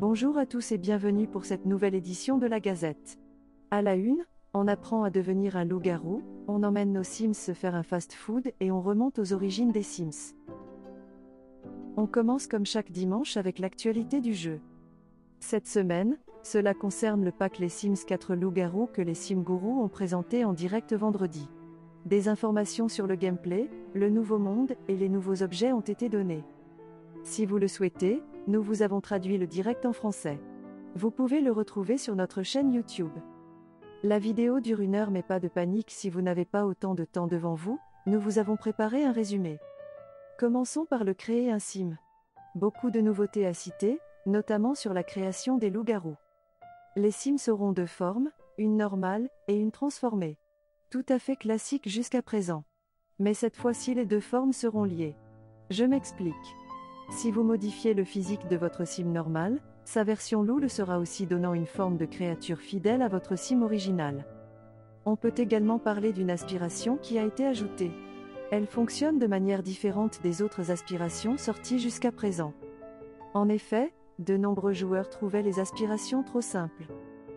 Bonjour à tous et bienvenue pour cette nouvelle édition de la Gazette. À la une, on apprend à devenir un loup-garou, on emmène nos Sims se faire un fast-food et on remonte aux origines des Sims. On commence comme chaque dimanche avec l'actualité du jeu. Cette semaine, cela concerne le pack Les Sims 4 loups-garous que les Simgourous ont présenté en direct vendredi. Des informations sur le gameplay, le nouveau monde et les nouveaux objets ont été données. Si vous le souhaitez, nous vous avons traduit le direct en français. Vous pouvez le retrouver sur notre chaîne YouTube. La vidéo dure une heure mais pas de panique si vous n'avez pas autant de temps devant vous, nous vous avons préparé un résumé. Commençons par le créer un sim. Beaucoup de nouveautés à citer, notamment sur la création des loups-garous. Les sims auront deux formes, une normale et une transformée. Tout à fait classique jusqu'à présent. Mais cette fois-ci les deux formes seront liées. Je m'explique. Si vous modifiez le physique de votre sim normal, sa version loup le sera aussi donnant une forme de créature fidèle à votre sim original. On peut également parler d'une aspiration qui a été ajoutée. Elle fonctionne de manière différente des autres aspirations sorties jusqu'à présent. En effet, de nombreux joueurs trouvaient les aspirations trop simples.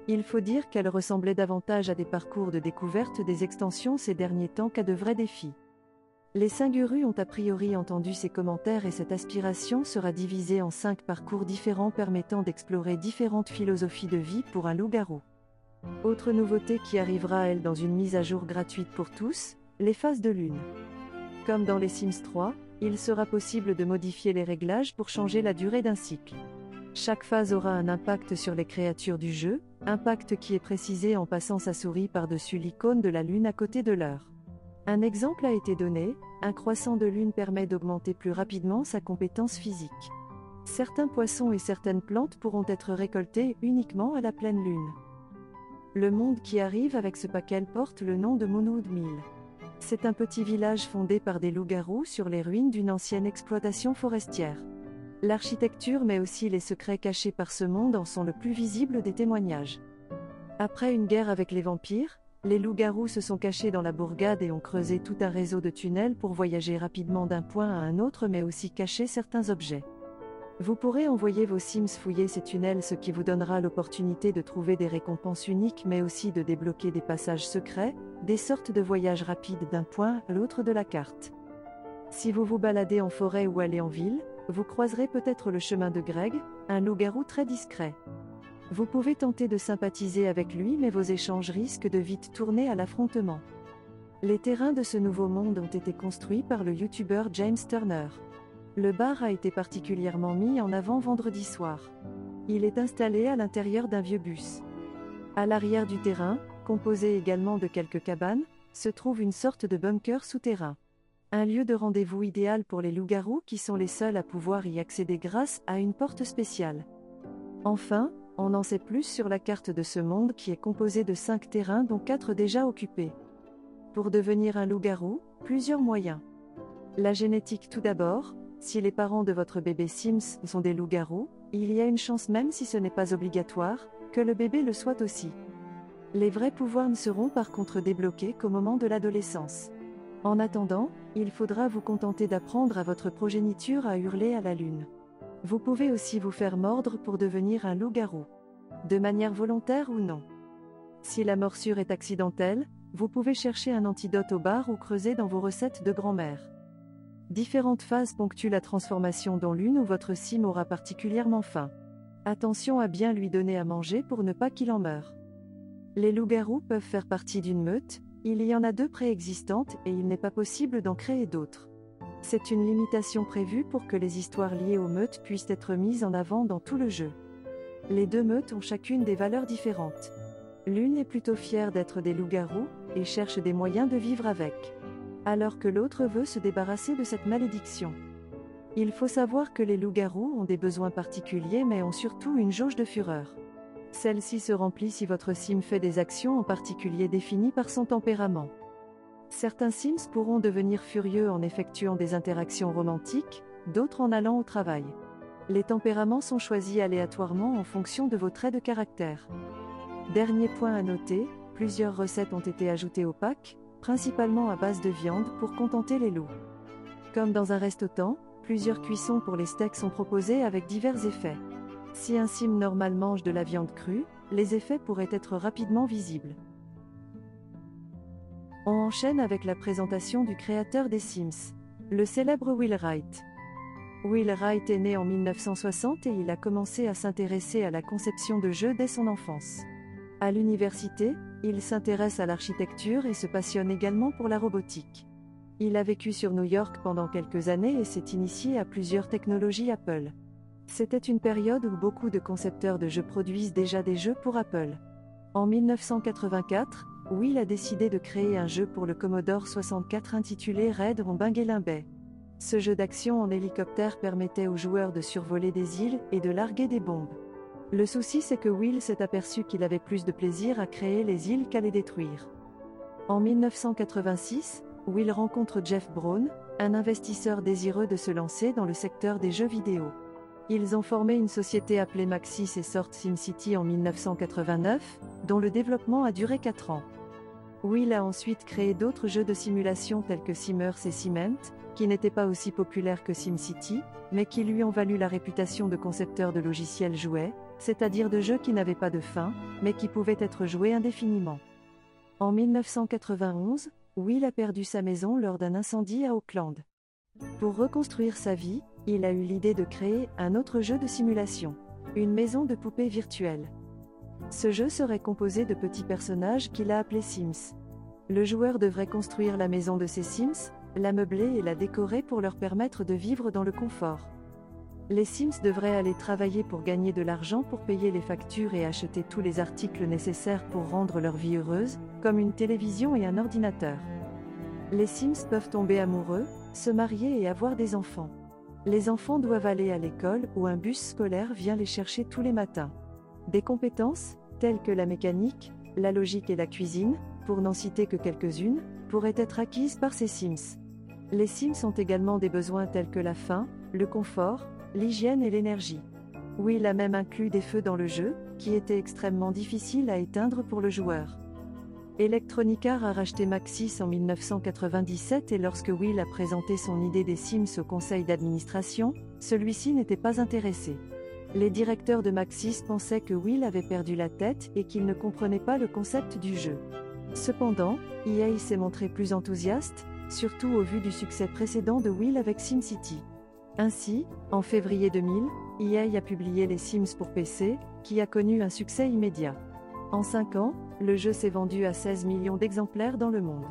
Il faut dire qu'elles ressemblaient davantage à des parcours de découverte des extensions ces derniers temps qu'à de vrais défis. Les Singurus ont a priori entendu ces commentaires et cette aspiration sera divisée en cinq parcours différents permettant d'explorer différentes philosophies de vie pour un loup-garou. Autre nouveauté qui arrivera elle dans une mise à jour gratuite pour tous, les phases de lune. Comme dans les Sims 3, il sera possible de modifier les réglages pour changer la durée d'un cycle. Chaque phase aura un impact sur les créatures du jeu, impact qui est précisé en passant sa souris par-dessus l'icône de la lune à côté de l'heure. Un exemple a été donné, un croissant de lune permet d'augmenter plus rapidement sa compétence physique. Certains poissons et certaines plantes pourront être récoltés uniquement à la pleine lune. Le monde qui arrive avec ce paquet porte le nom de Moonwood Mill. C'est un petit village fondé par des loups-garous sur les ruines d'une ancienne exploitation forestière. L'architecture mais aussi les secrets cachés par ce monde en sont le plus visible des témoignages. Après une guerre avec les vampires, les loups-garous se sont cachés dans la bourgade et ont creusé tout un réseau de tunnels pour voyager rapidement d'un point à un autre mais aussi cacher certains objets. Vous pourrez envoyer vos Sims fouiller ces tunnels ce qui vous donnera l'opportunité de trouver des récompenses uniques mais aussi de débloquer des passages secrets, des sortes de voyages rapides d'un point à l'autre de la carte. Si vous vous baladez en forêt ou allez en ville, vous croiserez peut-être le chemin de Greg, un loup-garou très discret. Vous pouvez tenter de sympathiser avec lui mais vos échanges risquent de vite tourner à l'affrontement. Les terrains de ce nouveau monde ont été construits par le youtubeur James Turner. Le bar a été particulièrement mis en avant vendredi soir. Il est installé à l'intérieur d'un vieux bus. À l'arrière du terrain, composé également de quelques cabanes, se trouve une sorte de bunker souterrain. Un lieu de rendez-vous idéal pour les loups-garous qui sont les seuls à pouvoir y accéder grâce à une porte spéciale. Enfin, on en sait plus sur la carte de ce monde qui est composée de 5 terrains dont 4 déjà occupés. Pour devenir un loup-garou, plusieurs moyens. La génétique tout d'abord, si les parents de votre bébé Sims sont des loups-garous, il y a une chance même si ce n'est pas obligatoire, que le bébé le soit aussi. Les vrais pouvoirs ne seront par contre débloqués qu'au moment de l'adolescence. En attendant, il faudra vous contenter d'apprendre à votre progéniture à hurler à la lune. Vous pouvez aussi vous faire mordre pour devenir un loup-garou. De manière volontaire ou non. Si la morsure est accidentelle, vous pouvez chercher un antidote au bar ou creuser dans vos recettes de grand-mère. Différentes phases ponctuent la transformation dont l'une où votre sim aura particulièrement faim. Attention à bien lui donner à manger pour ne pas qu'il en meure. Les loups-garous peuvent faire partie d'une meute, il y en a deux préexistantes et il n'est pas possible d'en créer d'autres. C'est une limitation prévue pour que les histoires liées aux meutes puissent être mises en avant dans tout le jeu. Les deux meutes ont chacune des valeurs différentes. L'une est plutôt fière d'être des loups-garous, et cherche des moyens de vivre avec. Alors que l'autre veut se débarrasser de cette malédiction. Il faut savoir que les loups-garous ont des besoins particuliers mais ont surtout une jauge de fureur. Celle-ci se remplit si votre sim fait des actions en particulier définies par son tempérament. Certains Sims pourront devenir furieux en effectuant des interactions romantiques, d'autres en allant au travail. Les tempéraments sont choisis aléatoirement en fonction de vos traits de caractère. Dernier point à noter, plusieurs recettes ont été ajoutées au pack, principalement à base de viande pour contenter les loups. Comme dans un restaurant, plusieurs cuissons pour les steaks sont proposées avec divers effets. Si un sim normal mange de la viande crue, les effets pourraient être rapidement visibles. On enchaîne avec la présentation du créateur des Sims, le célèbre Will Wright. Will Wright est né en 1960 et il a commencé à s'intéresser à la conception de jeux dès son enfance. À l'université, il s'intéresse à l'architecture et se passionne également pour la robotique. Il a vécu sur New York pendant quelques années et s'est initié à plusieurs technologies Apple. C'était une période où beaucoup de concepteurs de jeux produisent déjà des jeux pour Apple. En 1984, Will a décidé de créer un jeu pour le Commodore 64 intitulé Red Rombinguelin Bay. Ce jeu d'action en hélicoptère permettait aux joueurs de survoler des îles et de larguer des bombes. Le souci c'est que Will s'est aperçu qu'il avait plus de plaisir à créer les îles qu'à les détruire. En 1986, Will rencontre Jeff Brown, un investisseur désireux de se lancer dans le secteur des jeux vidéo. Ils ont formé une société appelée Maxis et sortent SimCity en 1989, dont le développement a duré 4 ans. Will a ensuite créé d'autres jeux de simulation tels que Simmers et Cement, qui n'étaient pas aussi populaires que SimCity, mais qui lui ont valu la réputation de concepteur de logiciels jouets, c'est-à-dire de jeux qui n'avaient pas de fin, mais qui pouvaient être joués indéfiniment. En 1991, Will a perdu sa maison lors d'un incendie à Auckland. Pour reconstruire sa vie, il a eu l'idée de créer un autre jeu de simulation, une maison de poupées virtuelle. Ce jeu serait composé de petits personnages qu'il a appelés Sims. Le joueur devrait construire la maison de ses Sims, la meubler et la décorer pour leur permettre de vivre dans le confort. Les Sims devraient aller travailler pour gagner de l'argent pour payer les factures et acheter tous les articles nécessaires pour rendre leur vie heureuse, comme une télévision et un ordinateur. Les Sims peuvent tomber amoureux, se marier et avoir des enfants. Les enfants doivent aller à l'école où un bus scolaire vient les chercher tous les matins. Des compétences, telles que la mécanique, la logique et la cuisine, pour n'en citer que quelques-unes, pourraient être acquises par ces Sims. Les Sims ont également des besoins tels que la faim, le confort, l'hygiène et l'énergie. Will a même inclus des feux dans le jeu, qui étaient extrêmement difficiles à éteindre pour le joueur. Electronic Arts a racheté Maxis en 1997 et lorsque Will a présenté son idée des Sims au conseil d'administration, celui-ci n'était pas intéressé. Les directeurs de Maxis pensaient que Will avait perdu la tête et qu'il ne comprenait pas le concept du jeu. Cependant, EA s'est montré plus enthousiaste, surtout au vu du succès précédent de Will avec SimCity. Ainsi, en février 2000, EA a publié les Sims pour PC, qui a connu un succès immédiat. En 5 ans, le jeu s'est vendu à 16 millions d'exemplaires dans le monde.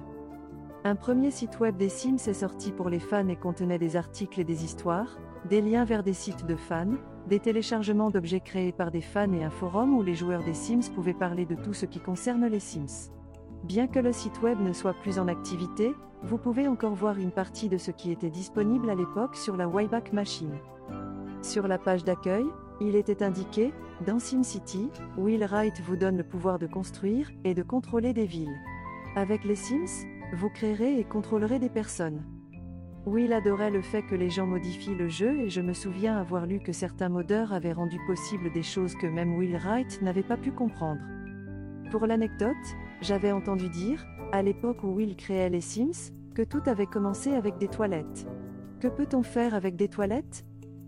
Un premier site web des Sims est sorti pour les fans et contenait des articles et des histoires, des liens vers des sites de fans, des téléchargements d'objets créés par des fans et un forum où les joueurs des Sims pouvaient parler de tout ce qui concerne les Sims. Bien que le site web ne soit plus en activité, vous pouvez encore voir une partie de ce qui était disponible à l'époque sur la Wayback Machine. Sur la page d'accueil, il était indiqué, dans SimCity, Will Wright vous donne le pouvoir de construire et de contrôler des villes. Avec les Sims, vous créerez et contrôlerez des personnes. Will adorait le fait que les gens modifient le jeu et je me souviens avoir lu que certains modeurs avaient rendu possible des choses que même Will Wright n'avait pas pu comprendre. Pour l'anecdote, j'avais entendu dire, à l'époque où Will créait les Sims, que tout avait commencé avec des toilettes. Que peut-on faire avec des toilettes?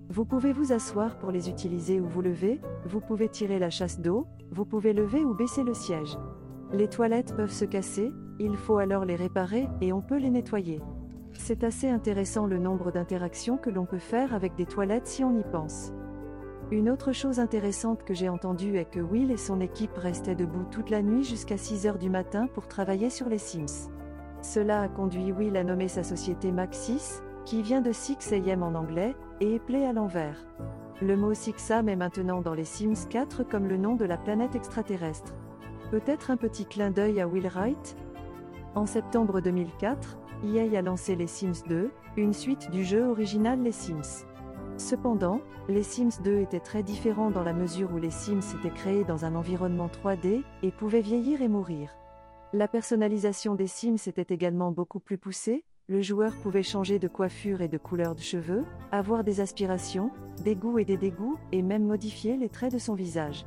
Vous pouvez vous asseoir pour les utiliser ou vous lever, vous pouvez tirer la chasse d'eau, vous pouvez lever ou baisser le siège. Les toilettes peuvent se casser, il faut alors les réparer et on peut les nettoyer. C'est assez intéressant le nombre d'interactions que l'on peut faire avec des toilettes si on y pense. Une autre chose intéressante que j'ai entendue est que Will et son équipe restaient debout toute la nuit jusqu'à 6 heures du matin pour travailler sur les Sims. Cela a conduit Will à nommer sa société Maxis, qui vient de 6 AM en anglais, et est play à l'envers. Le mot Sixam est maintenant dans les Sims 4 comme le nom de la planète extraterrestre. Peut-être un petit clin d'œil à Will Wright? En septembre 2004, EA a lancé les Sims 2, une suite du jeu original Les Sims. Cependant, les Sims 2 étaient très différents dans la mesure où les Sims étaient créés dans un environnement 3D et pouvaient vieillir et mourir. La personnalisation des Sims était également beaucoup plus poussée, le joueur pouvait changer de coiffure et de couleur de cheveux, avoir des aspirations, des goûts et des dégoûts, et même modifier les traits de son visage.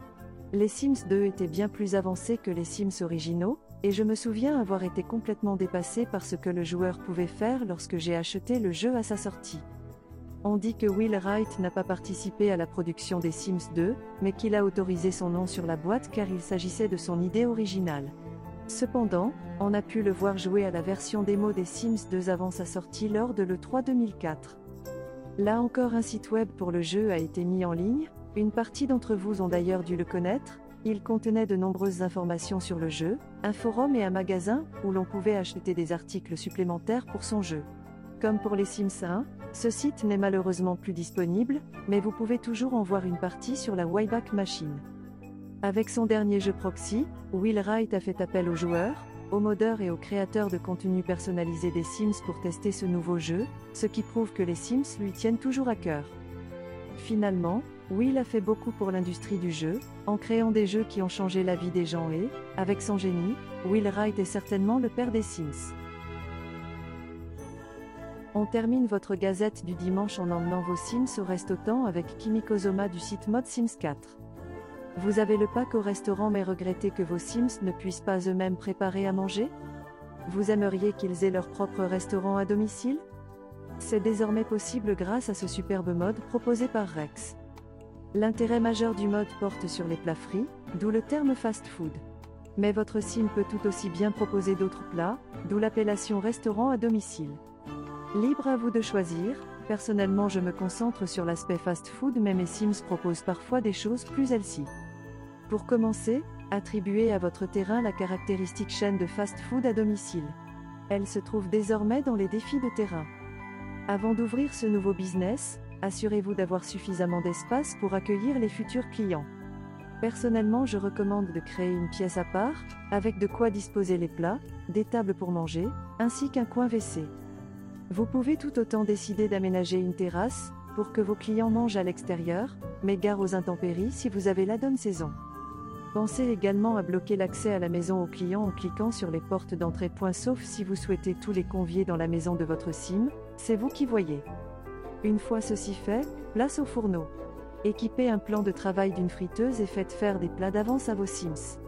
Les Sims 2 étaient bien plus avancés que les Sims originaux, et je me souviens avoir été complètement dépassé par ce que le joueur pouvait faire lorsque j'ai acheté le jeu à sa sortie. On dit que Will Wright n'a pas participé à la production des Sims 2, mais qu'il a autorisé son nom sur la boîte car il s'agissait de son idée originale. Cependant, on a pu le voir jouer à la version démo des Sims 2 avant sa sortie lors de l'E3 2004. Là encore un site web pour le jeu a été mis en ligne, une partie d'entre vous ont d'ailleurs dû le connaître, il contenait de nombreuses informations sur le jeu, un forum et un magasin où l'on pouvait acheter des articles supplémentaires pour son jeu. Comme pour les Sims 1, ce site n'est malheureusement plus disponible, mais vous pouvez toujours en voir une partie sur la Wayback Machine. Avec son dernier jeu Proxy, Will Wright a fait appel aux joueurs, aux modeurs et aux créateurs de contenu personnalisé des Sims pour tester ce nouveau jeu, ce qui prouve que les Sims lui tiennent toujours à cœur. Finalement, Will a fait beaucoup pour l'industrie du jeu, en créant des jeux qui ont changé la vie des gens et, avec son génie, Will Wright est certainement le père des Sims. On termine votre gazette du dimanche en emmenant vos Sims au resto-temps avec Kimiko Zoma du site Mode Sims 4. Vous avez le pack au restaurant mais regrettez que vos Sims ne puissent pas eux-mêmes préparer à manger? Vous aimeriez qu'ils aient leur propre restaurant à domicile? C'est désormais possible grâce à ce superbe mode proposé par Rex. L'intérêt majeur du mode porte sur les plats frits, d'où le terme fast food. Mais votre sim peut tout aussi bien proposer d'autres plats, d'où l'appellation restaurant à domicile. Libre à vous de choisir, personnellement je me concentre sur l'aspect fast food mais mes sims proposent parfois des choses plus healthy. Pour commencer, attribuez à votre terrain la caractéristique chaîne de fast food à domicile. Elle se trouve désormais dans les défis de terrain. Avant d'ouvrir ce nouveau business, assurez-vous d'avoir suffisamment d'espace pour accueillir les futurs clients. Personnellement, je recommande de créer une pièce à part, avec de quoi disposer les plats, des tables pour manger, ainsi qu'un coin WC. Vous pouvez tout autant décider d'aménager une terrasse, pour que vos clients mangent à l'extérieur, mais gare aux intempéries si vous avez la donne saison. Pensez également à bloquer l'accès à la maison aux clients en cliquant sur les portes d'entrée. Sauf si vous souhaitez tous les convier dans la maison de votre sim, c'est vous qui voyez. Une fois ceci fait, place au fourneau. Équipez un plan de travail d'une friteuse et faites faire des plats d'avance à vos Sims.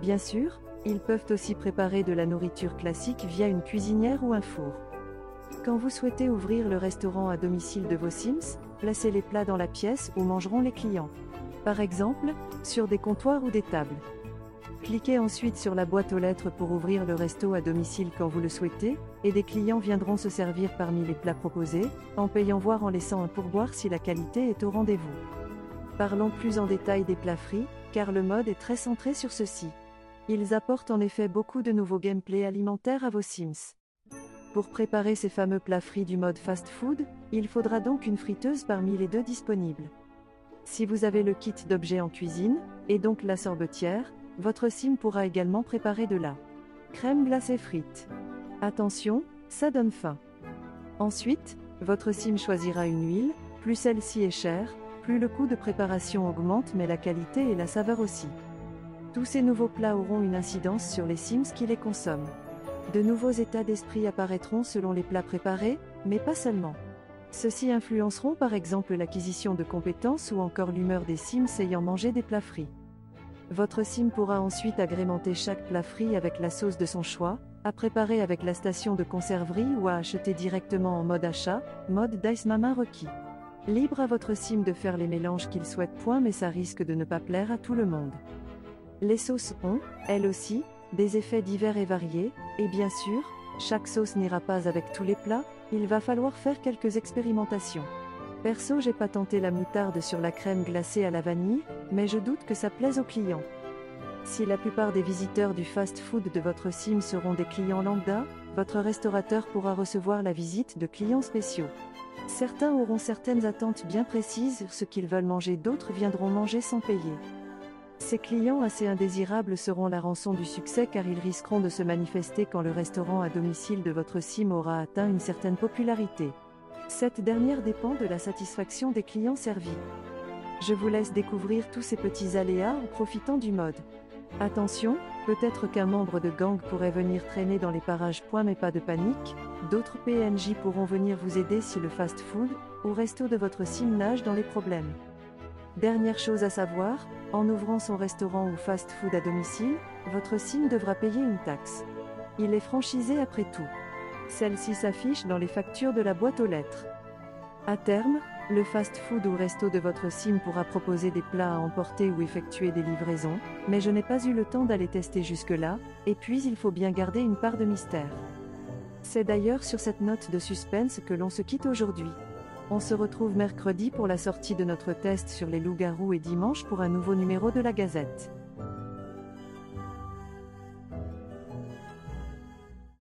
Bien sûr, ils peuvent aussi préparer de la nourriture classique via une cuisinière ou un four. Quand vous souhaitez ouvrir le restaurant à domicile de vos Sims, placez les plats dans la pièce où mangeront les clients. Par exemple, sur des comptoirs ou des tables. Cliquez ensuite sur la boîte aux lettres pour ouvrir le resto à domicile quand vous le souhaitez, et des clients viendront se servir parmi les plats proposés, en payant voire en laissant un pourboire si la qualité est au rendez-vous. Parlons plus en détail des plats frits, car le mode est très centré sur ceux-ci. Ils apportent en effet beaucoup de nouveaux gameplays alimentaires à vos Sims. Pour préparer ces fameux plats frits du mode fast food, il faudra donc une friteuse parmi les deux disponibles. Si vous avez le kit d'objets en cuisine, et donc la sorbetière, votre sim pourra également préparer de la crème glacée frite. Attention, ça donne faim. Ensuite, votre sim choisira une huile, plus celle-ci est chère, plus le coût de préparation augmente mais la qualité et la saveur aussi. Tous ces nouveaux plats auront une incidence sur les sims qui les consomment. De nouveaux états d'esprit apparaîtront selon les plats préparés, mais pas seulement. Ceux-ci influenceront par exemple l'acquisition de compétences ou encore l'humeur des sims ayant mangé des plats frits. Votre sim pourra ensuite agrémenter chaque plat frit avec la sauce de son choix, à préparer avec la station de conserverie ou à acheter directement en mode achat, mode Dice Mama requis. Libre à votre sim de faire les mélanges qu'il souhaite point mais ça risque de ne pas plaire à tout le monde. Les sauces ont, elles aussi, des effets divers et variés, et bien sûr, chaque sauce n'ira pas avec tous les plats, il va falloir faire quelques expérimentations. Perso, j'ai pas tenté la moutarde sur la crème glacée à la vanille, mais je doute que ça plaise aux clients. Si la plupart des visiteurs du fast-food de votre sim seront des clients lambda, votre restaurateur pourra recevoir la visite de clients spéciaux. Certains auront certaines attentes bien précises sur ce qu'ils veulent manger, d'autres viendront manger sans payer. Ces clients assez indésirables seront la rançon du succès car ils risqueront de se manifester quand le restaurant à domicile de votre sim aura atteint une certaine popularité. Cette dernière dépend de la satisfaction des clients servis. Je vous laisse découvrir tous ces petits aléas en profitant du mode. Attention, peut-être qu'un membre de gang pourrait venir traîner dans les parages. Mais pas de panique, d'autres PNJ pourront venir vous aider si le fast-food ou resto de votre sim nage dans les problèmes. Dernière chose à savoir, en ouvrant son restaurant ou fast-food à domicile, votre sim devra payer une taxe. Il est franchisé après tout. Celle-ci s'affiche dans les factures de la boîte aux lettres. À terme, le fast-food ou resto de votre sim pourra proposer des plats à emporter ou effectuer des livraisons, mais je n'ai pas eu le temps d'aller tester jusque-là, et puis il faut bien garder une part de mystère. C'est d'ailleurs sur cette note de suspense que l'on se quitte aujourd'hui. On se retrouve mercredi pour la sortie de notre test sur les loups-garous et dimanche pour un nouveau numéro de la Gazette.